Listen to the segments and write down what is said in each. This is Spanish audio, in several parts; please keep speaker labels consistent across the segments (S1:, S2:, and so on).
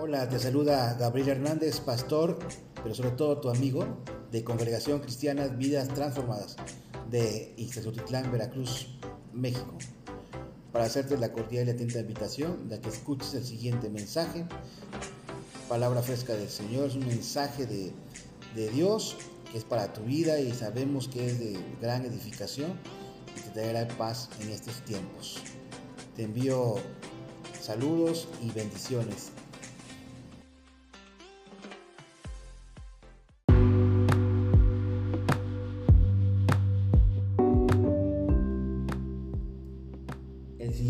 S1: Hola, te saluda Gabriel Hernández, pastor, pero sobre todo tu amigo de Congregación Cristiana Vidas Transformadas de Ixtazotitlán, Veracruz, México, para hacerte la cordial y atenta invitación de que escuches el siguiente mensaje. Palabra fresca del Señor, es un mensaje de, de Dios que es para tu vida y sabemos que es de gran edificación y te traerá paz en estos tiempos. Te envío saludos y bendiciones.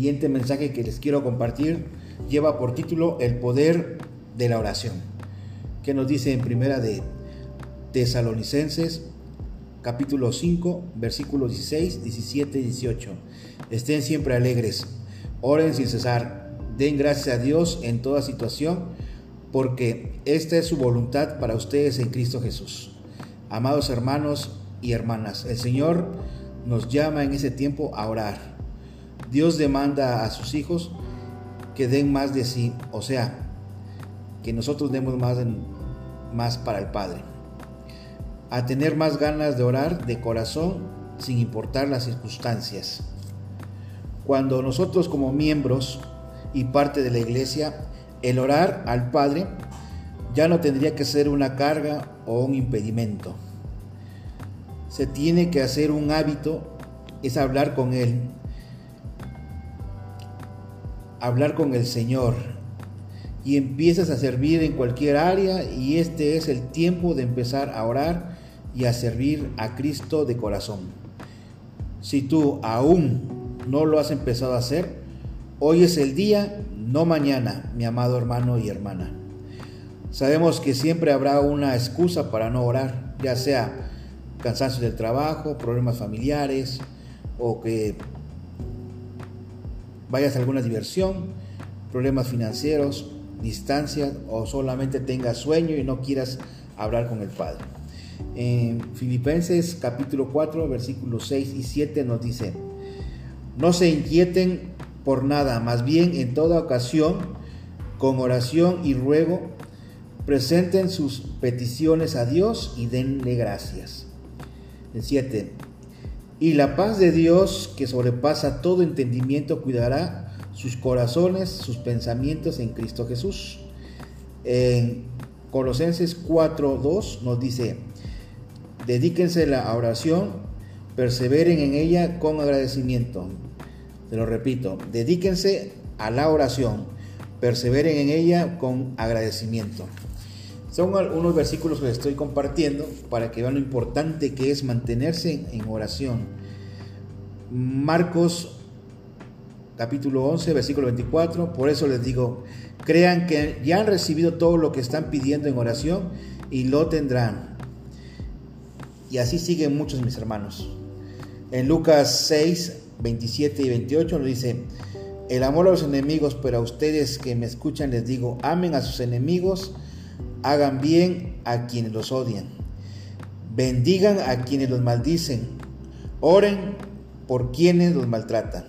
S1: Siguiente mensaje que les quiero compartir lleva por título El poder de la oración, que nos dice en primera de Tesalonicenses capítulo 5, versículos 16, 17 y 18. Estén siempre alegres, oren sin cesar, den gracias a Dios en toda situación, porque esta es su voluntad para ustedes en Cristo Jesús. Amados hermanos y hermanas, el Señor nos llama en ese tiempo a orar. Dios demanda a sus hijos que den más de sí, o sea, que nosotros demos más, más para el Padre. A tener más ganas de orar de corazón sin importar las circunstancias. Cuando nosotros como miembros y parte de la iglesia, el orar al Padre ya no tendría que ser una carga o un impedimento. Se tiene que hacer un hábito, es hablar con Él, hablar con el Señor y empiezas a servir en cualquier área y este es el tiempo de empezar a orar y a servir a Cristo de corazón. Si tú aún no lo has empezado a hacer, hoy es el día, no mañana, mi amado hermano y hermana. Sabemos que siempre habrá una excusa para no orar, ya sea cansancio del trabajo, problemas familiares o que vayas a alguna diversión, problemas financieros, distancia o solamente tengas sueño y no quieras hablar con el Padre. En Filipenses capítulo 4 versículos 6 y 7 nos dice, no se inquieten por nada, más bien en toda ocasión, con oración y ruego, presenten sus peticiones a Dios y denle gracias. El 7. Y la paz de Dios, que sobrepasa todo entendimiento, cuidará sus corazones, sus pensamientos en Cristo Jesús. En Colosenses 4.2 nos dice, dedíquense a la oración, perseveren en ella con agradecimiento. Te lo repito, dedíquense a la oración, perseveren en ella con agradecimiento. Son unos versículos que les estoy compartiendo para que vean lo importante que es mantenerse en oración. Marcos capítulo 11, versículo 24, por eso les digo, crean que ya han recibido todo lo que están pidiendo en oración y lo tendrán. Y así siguen muchos mis hermanos. En Lucas 6, 27 y 28 nos dice, el amor a los enemigos, pero a ustedes que me escuchan les digo, amen a sus enemigos, hagan bien a quienes los odian, bendigan a quienes los maldicen, oren por quienes los maltratan.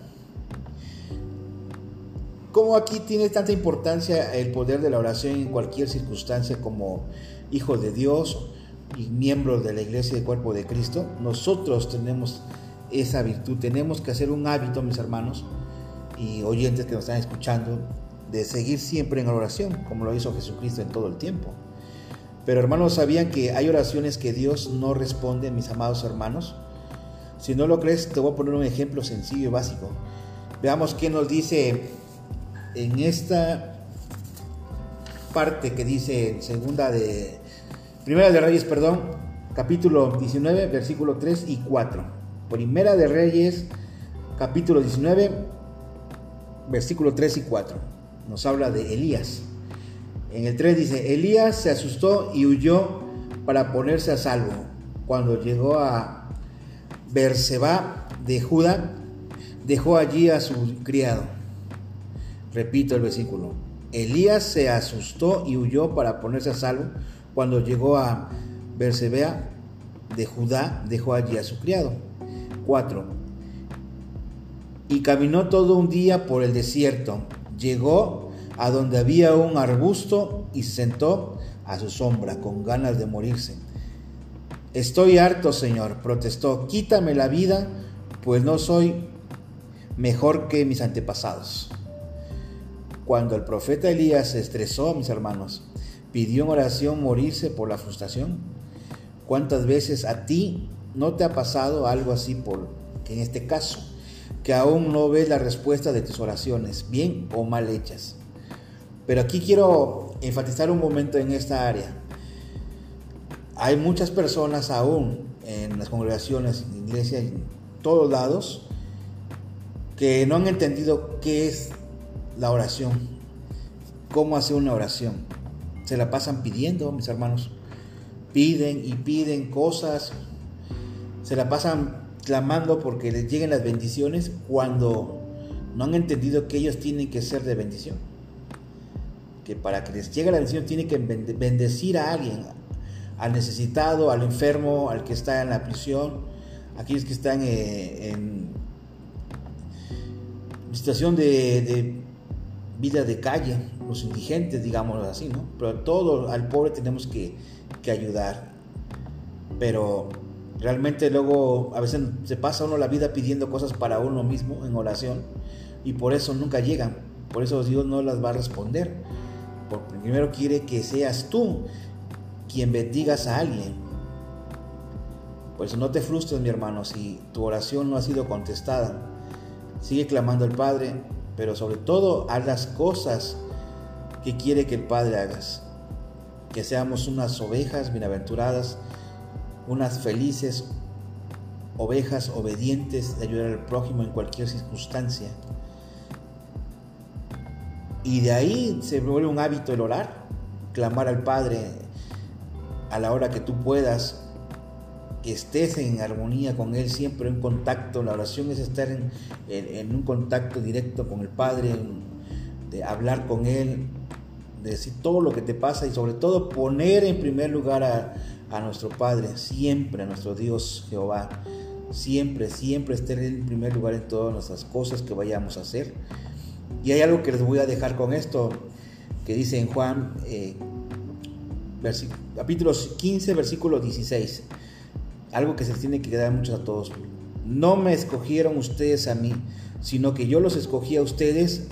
S1: ¿Cómo aquí tiene tanta importancia el poder de la oración en cualquier circunstancia como hijo de Dios y miembro de la iglesia del cuerpo de Cristo? Nosotros tenemos esa virtud, tenemos que hacer un hábito, mis hermanos y oyentes que nos están escuchando, de seguir siempre en oración, como lo hizo Jesucristo en todo el tiempo. Pero hermanos, ¿sabían que hay oraciones que Dios no responde, mis amados hermanos? Si no lo crees, te voy a poner un ejemplo sencillo y básico. Veamos qué nos dice en esta parte que dice segunda de Primera de Reyes, perdón, capítulo 19, versículo 3 y 4. Primera de Reyes, capítulo 19, versículo 3 y 4. Nos habla de Elías. En el 3 dice, Elías se asustó y huyó para ponerse a salvo. Cuando llegó a Berseba de Judá, dejó allí a su criado. Repito el versículo. Elías se asustó y huyó para ponerse a salvo. Cuando llegó a Bersebea de Judá, dejó allí a su criado. 4. Y caminó todo un día por el desierto. Llegó a donde había un arbusto y se sentó a su sombra con ganas de morirse. Estoy harto, Señor, protestó, quítame la vida, pues no soy mejor que mis antepasados. Cuando el profeta Elías se estresó, mis hermanos, pidió en oración morirse por la frustración. ¿Cuántas veces a ti no te ha pasado algo así por en este caso, que aún no ves la respuesta de tus oraciones, bien o mal hechas? Pero aquí quiero enfatizar un momento en esta área. Hay muchas personas aún en las congregaciones, en iglesias, en todos lados, que no han entendido qué es la oración, cómo hacer una oración. Se la pasan pidiendo, mis hermanos. Piden y piden cosas. Se la pasan clamando porque les lleguen las bendiciones cuando no han entendido que ellos tienen que ser de bendición. Que para que les llegue la bendición tienen que bendecir a alguien, al necesitado, al enfermo, al que está en la prisión, aquellos que están eh, en situación de, vida de calle, los indigentes, digamos así, ¿no? Pero todo al pobre tenemos que ayudar. Pero realmente luego a veces se pasa uno la vida pidiendo cosas para uno mismo en oración y por eso nunca llegan. Por eso Dios no las va a responder. Porque primero quiere que seas tú quien bendigas a alguien. Por eso no te frustres, mi hermano, si tu oración no ha sido contestada Sigue clamando al Padre, pero sobre todo haz las cosas que quiere que el Padre hagas. Que seamos unas ovejas bienaventuradas, unas felices ovejas obedientes de ayudar al prójimo en cualquier circunstancia. Y de ahí se vuelve un hábito el orar, clamar al Padre a la hora que tú puedas, que estés en armonía con Él, siempre en contacto. La oración es estar en, un contacto directo con el Padre, de hablar con Él, decir todo lo que te pasa y sobre todo poner en primer lugar a, a nuestro Padre, siempre a nuestro Dios Jehová. Siempre, siempre estar en primer lugar en todas nuestras cosas que vayamos a hacer. Y hay algo que les voy a dejar con esto, que dice en Juan, eh, capítulo 15, versículo 16 algo que se tiene que quedar mucho a todos. No me escogieron ustedes a mí, sino que yo los escogí a ustedes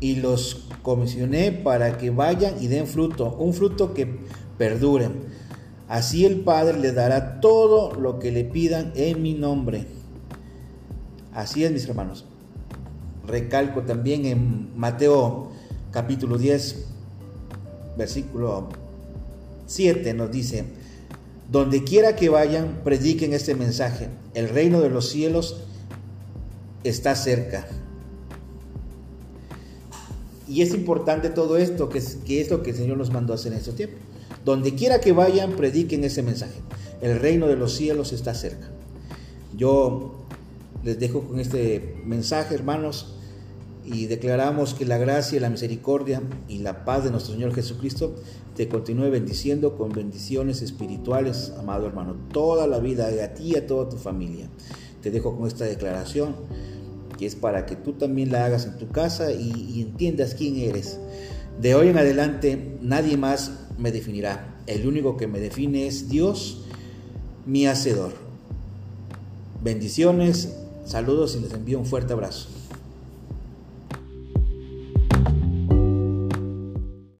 S1: y los comisioné para que vayan y den fruto, un fruto que perduren. Así el Padre le dará todo lo que le pidan en mi nombre. Así es, mis hermanos. Recalco también en Mateo capítulo 10, versículo 7 nos dice, donde quiera que vayan, prediquen este mensaje. El reino de los cielos está cerca. Y es importante todo esto, que es, lo que el Señor nos mandó a hacer en estos tiempos. Donde quiera que vayan, prediquen ese mensaje. El reino de los cielos está cerca. Yo les dejo con este mensaje, hermanos, y declaramos que la gracia, la misericordia y la paz de nuestro Señor Jesucristo te continúe bendiciendo con bendiciones espirituales, amado hermano, toda la vida, a ti y a toda tu familia. Te dejo con esta declaración es para que tú también la hagas en tu casa y entiendas quién eres. De hoy en adelante nadie más me definirá. El único que me define es Dios, mi hacedor. Bendiciones, saludos y les envío un fuerte abrazo.